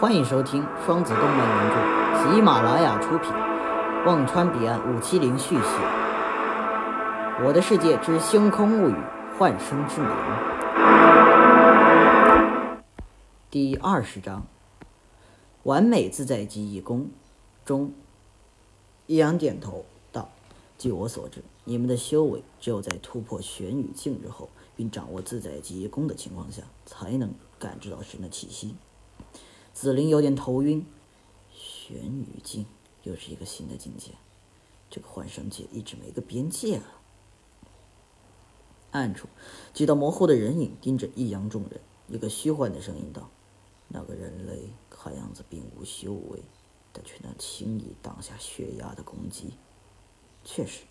欢迎收听双子动漫原著，喜马拉雅出品，忘川彼岸五七零续写，《我的世界之星空物语：幻生之名》第二十章：完美自在记忆功中。易阳点头道：“据我所知，你们的修为只有在突破玄宇境之后，并掌握自在记忆功的情况下，才能感知到神的气息。”紫菱有点头晕，玄宇境又是一个新的境界，这个幻生界一直没个边界了。暗处，几道模糊的人影盯着异阳众人，一个虚幻的声音道：“那个人类看样子并无修为，但却能轻易挡下血压的攻击。确实，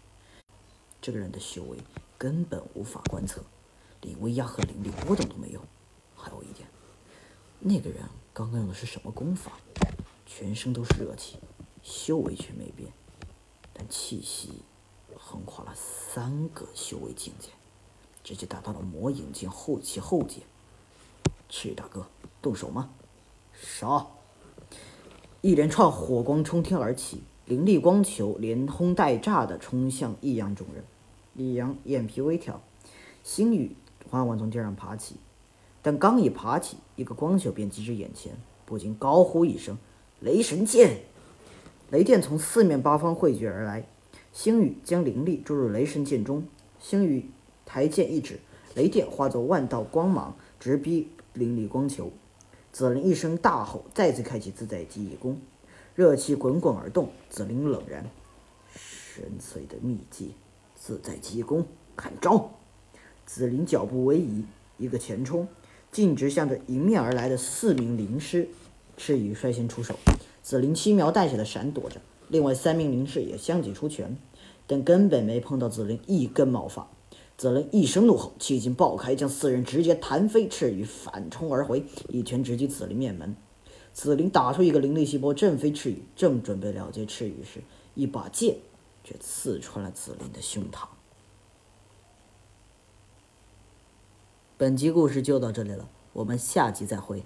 这个人的修为根本无法观测，连威压和灵力波动都没有。还有一点，那个人……”刚刚用的是什么功法？全身都是热气，修为却没变，但气息横跨了三个修为境界，直接达到了魔影境后期后阶。赤羽大哥，动手吗？杀！一连串火光冲天而起，灵力光球连轰带炸的冲向异阳众人。异阳眼皮微挑，星宇缓缓从地上爬起。但刚一爬起，一个光球便击至眼前，不禁高呼一声：“雷神剑！”雷电从四面八方汇聚而来，星宇将灵力注入雷神剑中。星宇抬剑一指，雷电化作万道光芒，直逼灵力光球。紫菱一声大吼，再次开启自在记忆功，热气滚滚而动。紫菱冷然：“深邃的秘技，自在记忆功，看招！”紫菱脚步微移，一个前冲。径直向着迎面而来的四名灵师，赤羽率先出手，紫菱轻描淡写的闪躲着，另外三名灵士也相继出拳，但根本没碰到紫菱一根毛发。紫菱一声怒吼，气劲爆开，将四人直接弹飞。赤羽反冲而回，一拳直击紫菱面门。紫菱打出一个灵力细波，震飞赤羽，正准备了结赤羽时，一把剑却刺穿了紫菱的胸膛。本集故事就到这里了，我们下集再会。